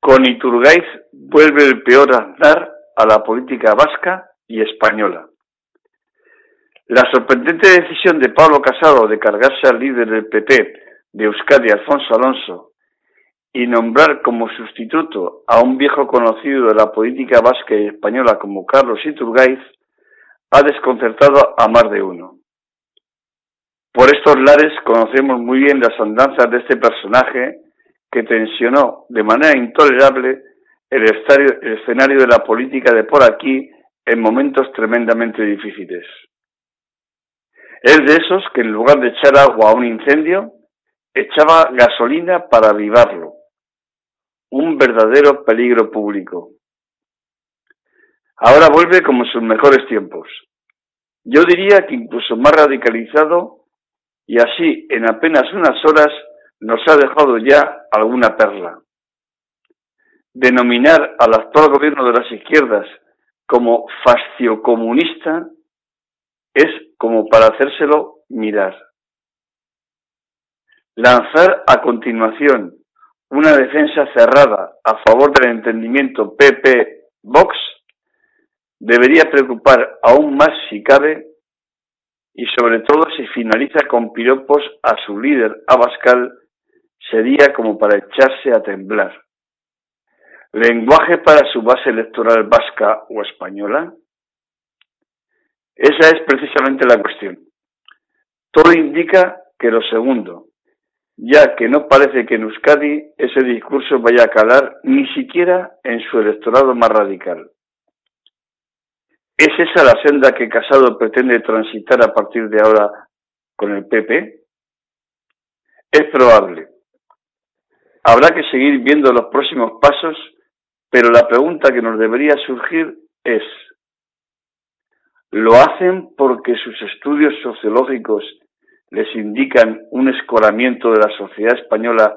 Con Iturgaiz vuelve el peor andar a la política vasca y española. La sorprendente decisión de Pablo Casado de cargarse al líder del PP de Euskadi, Alfonso Alonso, y nombrar como sustituto a un viejo conocido de la política vasca y española como Carlos Iturgaiz, ha desconcertado a más de uno. Por estos lares conocemos muy bien las andanzas de este personaje que tensionó de manera intolerable el, escenario de la política de por aquí en momentos tremendamente difíciles. Es de esos que en lugar de echar agua a un incendio, echaba gasolina para avivarlo. Un verdadero peligro público. Ahora vuelve como sus mejores tiempos. Yo diría que incluso más radicalizado y así en apenas unas horas nos ha dejado ya alguna perla. Denominar al actual gobierno de las izquierdas como fasciocomunista es como para hacérselo mirar. Lanzar a continuación una defensa cerrada a favor del entendimiento PP-Vox debería preocupar aún más si cabe y sobre todo si finaliza con piropos a su líder Abascal, sería como para echarse a temblar. ¿Lenguaje para su base electoral vasca o española? Esa es precisamente la cuestión. Todo indica que lo segundo, ya que no parece que en Euskadi ese discurso vaya a calar ni siquiera en su electorado más radical. ¿Es esa la senda que Casado pretende transitar a partir de ahora con el PP? Es probable. Habrá que seguir viendo los próximos pasos, pero la pregunta que nos debería surgir es, ¿lo hacen porque sus estudios sociológicos les indican un escoramiento de la sociedad española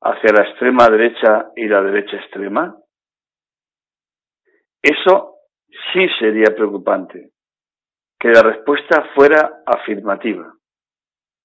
hacia la extrema derecha y la derecha extrema? Eso sí sería preocupante que la respuesta fuera afirmativa.